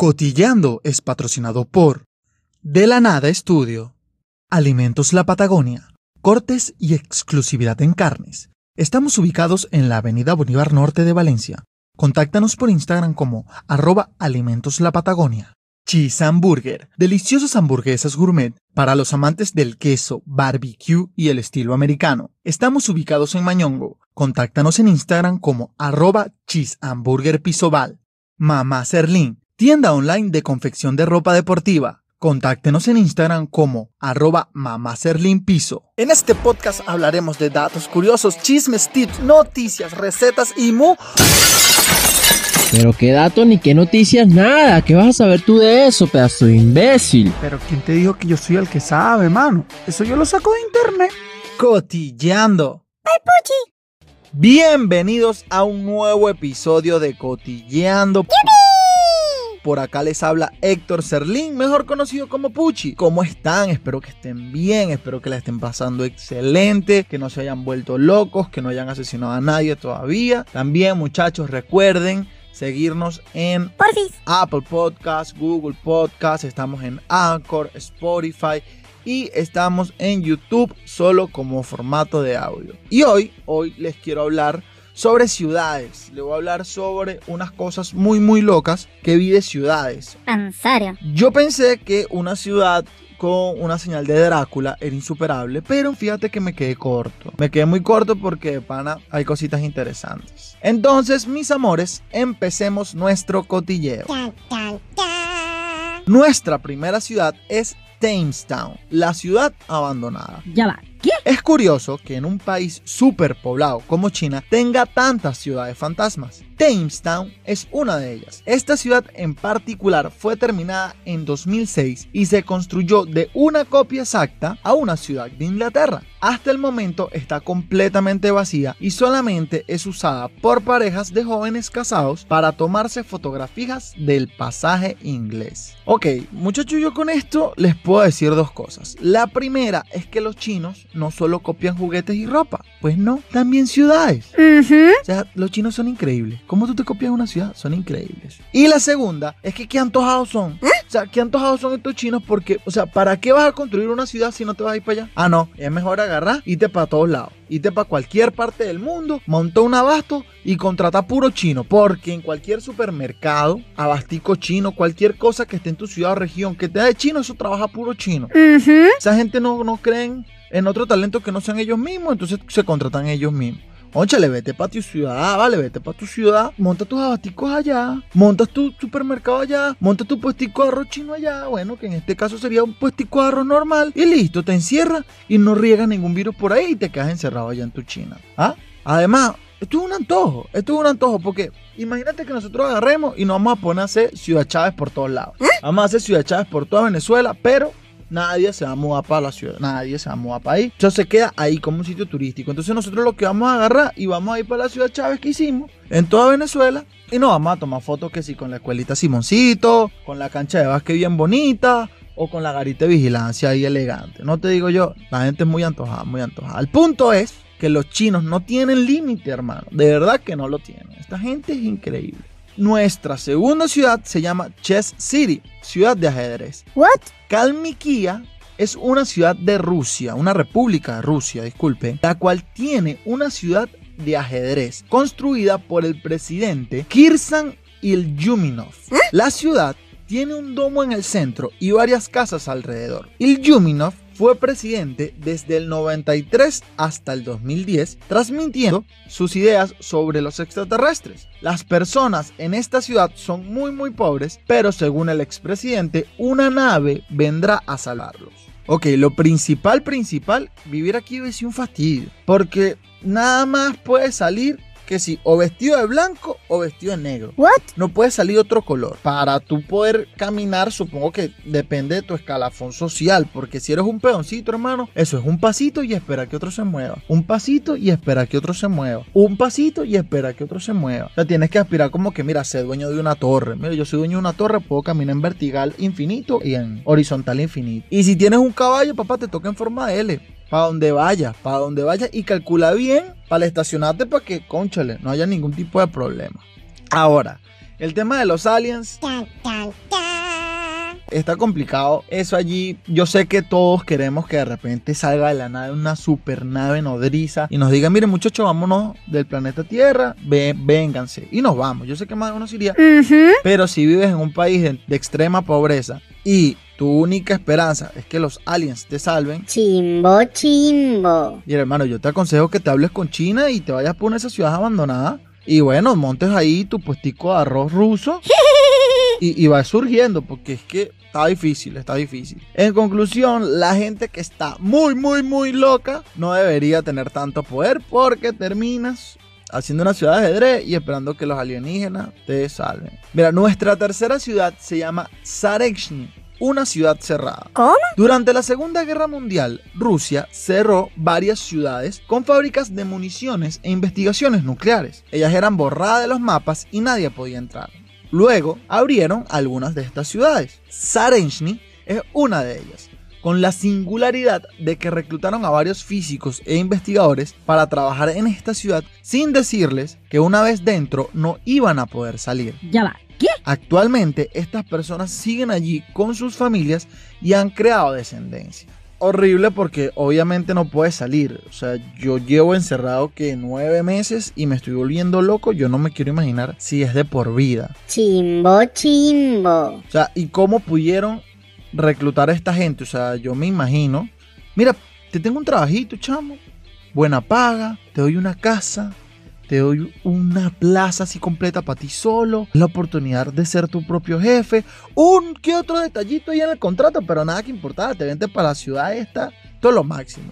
Cotillando es patrocinado por De la Nada Estudio, Alimentos La Patagonia, cortes y exclusividad en carnes. Estamos ubicados en la Avenida Bolívar Norte de Valencia. Contáctanos por Instagram como arroba Alimentos La Patagonia. Cheese Hamburger, deliciosas hamburguesas gourmet para los amantes del queso, barbecue y el estilo americano. Estamos ubicados en Mañongo. Contáctanos en Instagram como arroba Cheese Hamburger Pisobal. Mamá Serlín, tienda online de confección de ropa deportiva. Contáctenos en Instagram como arroba Piso. En este podcast hablaremos de datos curiosos, chismes, tips, noticias, recetas y mu... Pero qué datos ni qué noticias, nada. ¿Qué vas a saber tú de eso, pedazo de imbécil? Pero ¿quién te dijo que yo soy el que sabe, mano? Eso yo lo saco de internet. Cotilleando. ¡Ay, Puchi! Bienvenidos a un nuevo episodio de Cotilleando. Por acá les habla Héctor Serlín, mejor conocido como Puchi. ¿Cómo están? Espero que estén bien, espero que la estén pasando excelente, que no se hayan vuelto locos, que no hayan asesinado a nadie todavía. También, muchachos, recuerden seguirnos en Apple Podcasts, Google Podcasts, estamos en Anchor, Spotify y estamos en YouTube solo como formato de audio. Y hoy, hoy les quiero hablar sobre ciudades. Le voy a hablar sobre unas cosas muy muy locas que vi de ciudades. ¿En serio? Yo pensé que una ciudad con una señal de Drácula era insuperable, pero fíjate que me quedé corto. Me quedé muy corto porque, pana, hay cositas interesantes. Entonces, mis amores, empecemos nuestro cotilleo. Nuestra primera ciudad es Town, la ciudad abandonada. Ya va. Es curioso que en un país superpoblado como China tenga tantas ciudades fantasmas. Town es una de ellas. Esta ciudad en particular fue terminada en 2006 y se construyó de una copia exacta a una ciudad de Inglaterra. Hasta el momento está completamente vacía y solamente es usada por parejas de jóvenes casados para tomarse fotografías del pasaje inglés. Ok, muchachos, yo con esto les puedo decir dos cosas. La primera es que los chinos no solo copian juguetes y ropa, pues no, también ciudades. O sea, los chinos son increíbles. ¿Cómo tú te copias una ciudad? Son increíbles. Y la segunda es que qué antojados son. ¿Eh? O sea, qué antojados son estos chinos porque, o sea, ¿para qué vas a construir una ciudad si no te vas a ir para allá? Ah, no, es mejor agarrar, irte para todos lados. Irte para cualquier parte del mundo, monta un abasto y contrata puro chino. Porque en cualquier supermercado, abastico chino, cualquier cosa que esté en tu ciudad o región que te da de chino, eso trabaja puro chino. Esa gente no, no creen en otro talento que no sean ellos mismos, entonces se contratan ellos mismos. Óchale, vete para tu ciudad, vale, vete para tu ciudad, monta tus abasticos allá, montas tu supermercado allá, monta tu puestico de arroz chino allá, bueno, que en este caso sería un puestico de arroz normal, y listo, te encierras y no riegas ningún virus por ahí y te quedas encerrado allá en tu China. ¿Ah? Además, esto es un antojo, esto es un antojo, porque imagínate que nosotros agarremos y nos vamos a poner a hacer Ciudad Chávez por todos lados. ¿Eh? Vamos a hacer Ciudad Chávez por toda Venezuela, pero nadie se va a mudar para la ciudad, nadie se va a mudar para ahí. Entonces se queda ahí como un sitio turístico. Entonces nosotros lo que vamos a agarrar y vamos a ir para la ciudad Chávez que hicimos en toda Venezuela y nos vamos a tomar fotos que sí con la escuelita Simoncito, con la cancha de básquet bien bonita o con la garita de vigilancia ahí elegante. No te digo yo, la gente es muy antojada, muy antojada. El punto es que los chinos no tienen límite, hermano. De verdad que no lo tienen. Esta gente es increíble. Nuestra segunda ciudad se llama Chess City, ciudad de ajedrez. What? Kalmykia es una ciudad de Rusia, una república de Rusia, disculpe, la cual tiene una ciudad de ajedrez construida por el presidente Kirsan Ilyuminov. ¿Eh? La ciudad tiene un domo en el centro y varias casas alrededor. Ilyuminov fue presidente desde el 93 hasta el 2010, transmitiendo sus ideas sobre los extraterrestres. Las personas en esta ciudad son muy muy pobres, pero según el expresidente, una nave vendrá a salvarlos. Ok, lo principal, principal, vivir aquí es un fastidio, porque nada más puede salir que si o vestido de blanco o vestido de negro. What? No puede salir otro color. Para tú poder caminar, supongo que depende de tu escalafón social, porque si eres un peoncito, hermano, eso es un pasito y espera que otro se mueva. Un pasito y espera que otro se mueva. Un pasito y espera que otro se mueva. O sea, tienes que aspirar como que, mira, ser dueño de una torre. Mira, yo soy dueño de una torre, puedo caminar en vertical infinito y en horizontal infinito. Y si tienes un caballo, papá, te toca en forma de L para donde vaya, para donde vaya y calcula bien para estacionarte para que, conchale, no haya ningún tipo de problema. Ahora, El tema de los aliens Tan, tan, tan. está complicado. Eso allí, yo sé que todos queremos que de repente salga de la nave una supernave nodriza y nos diga, miren muchachos, vámonos del planeta Tierra, ve- vénganse. Y nos vamos. Yo sé que más de uno se iría. Pero si vives en un país de, de extrema pobreza y tu única esperanza es que los aliens te salven, Chimbo, chimbo. y hermano, yo te aconsejo que te hables con China y te vayas por una de esas ciudades abandonadas. Y bueno, montes ahí tu puestico de arroz ruso y, y vas surgiendo, porque es que está difícil, está difícil. En conclusión, la gente que está muy, muy, muy loca no debería tener tanto poder porque terminas haciendo una ciudad de ajedrez y esperando que los alienígenas te salven. Mira, nuestra tercera ciudad se llama Sarechny, una ciudad cerrada. ¿Cómo? Durante la Segunda Guerra Mundial, Rusia cerró varias ciudades con fábricas de municiones e investigaciones nucleares. Ellas eran borradas de los mapas y nadie podía entrar. Luego abrieron algunas de estas ciudades. Sarechny es una de ellas, con la singularidad de que reclutaron a varios físicos e investigadores para trabajar en esta ciudad sin decirles que una vez dentro no iban a poder salir. Ya va. ¿Qué? Actualmente estas personas siguen allí con sus familias y han creado descendencia. Horrible porque obviamente no puedes salir. O sea, yo llevo encerrado que nueve meses y me estoy volviendo loco. Yo no me quiero imaginar si es de por vida. Chimbo, chimbo. O sea, ¿y cómo pudieron reclutar a esta gente? O sea, yo me imagino. Mira, te tengo un trabajito, chamo. Buena paga, te doy una casa, te doy una plaza así completa para ti solo, la oportunidad de ser tu propio jefe, un que otro detallito ahí en el contrato, pero nada que importar, te vente para la ciudad esta, todo lo máximo.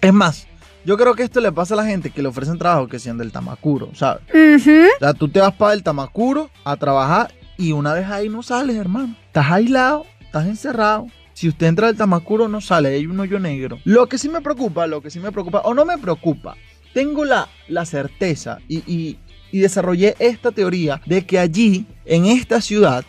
Es más, yo creo que esto le pasa a la gente que le ofrecen trabajo que sean del Tamacuro, ¿sabes? O sea, tú te vas para el Tamacuro a trabajar y una vez ahí no sales, hermano. Estás aislado, estás encerrado. Si usted entra al Tamacuro, no sale, hay un hoyo negro. Lo que sí me preocupa, lo que sí me preocupa, o no me preocupa, tengo la, la certeza y, y- y desarrollé esta teoría de que allí, en esta ciudad,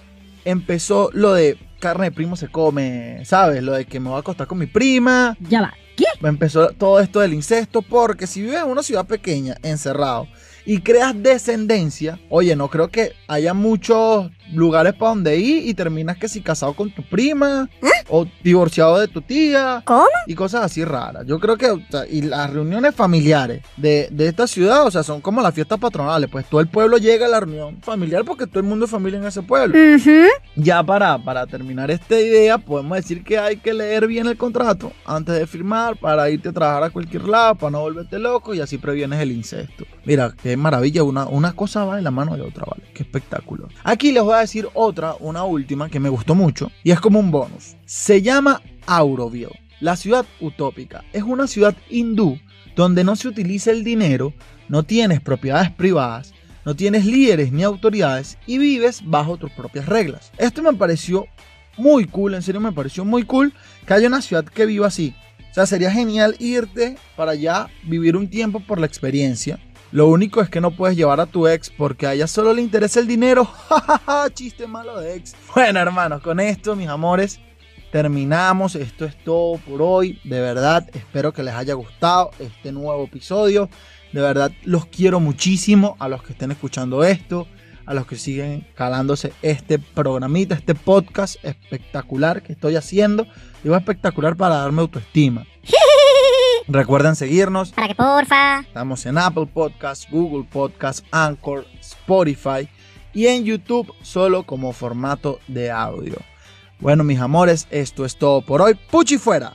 empezó lo de carne de primo se come, ¿sabes? Lo de que me voy a acostar con mi prima, Ya va. ¿Qué? empezó todo esto del incesto, porque si vives en una ciudad pequeña, encerrado, y creas descendencia, oye, no creo que haya muchos lugares para donde ir y terminas que si casado con tu prima o divorciado de tu tía ¿Cómo? y cosas así raras. Yo creo que, o sea, y las reuniones familiares de, de esta ciudad, o sea, son como las fiestas patronales, pues todo el pueblo llega a la reunión familiar porque todo el mundo es familia en ese pueblo. Ya para, para terminar esta idea, podemos decir que hay que leer bien el contrato antes de firmar para irte a trabajar a cualquier lado, para no volverte loco y así previenes el incesto. Mira, qué maravilla, una, una cosa va en la mano de otra, ¿vale? Espectáculo. Aquí les voy a decir otra, una última que me gustó mucho y es como un bonus. Se llama Auroville, la ciudad utópica. Es una ciudad hindú donde no se utiliza el dinero, no tienes propiedades privadas, no tienes líderes ni autoridades y vives bajo tus propias reglas. Esto me pareció muy cool, en serio me pareció muy cool que haya una ciudad que viva así. O sea, sería genial irte para allá, vivir un tiempo por la experiencia. Lo único es que no puedes llevar a tu ex porque a ella solo le interesa el dinero. Jajaja, chiste malo de ex. Bueno, hermanos, con esto, mis amores, terminamos. Esto es todo por hoy. De verdad, espero que les haya gustado este nuevo episodio. De verdad, los quiero muchísimo a los que estén escuchando esto, a los que siguen calándose este programita, este podcast espectacular que estoy haciendo. Digo espectacular para darme autoestima. Recuerden seguirnos. Para que porfa. Estamos en Apple Podcasts, Google Podcasts, Anchor, Spotify y en YouTube solo como formato de audio. Bueno, mis amores, esto es todo por hoy. Puchi fuera.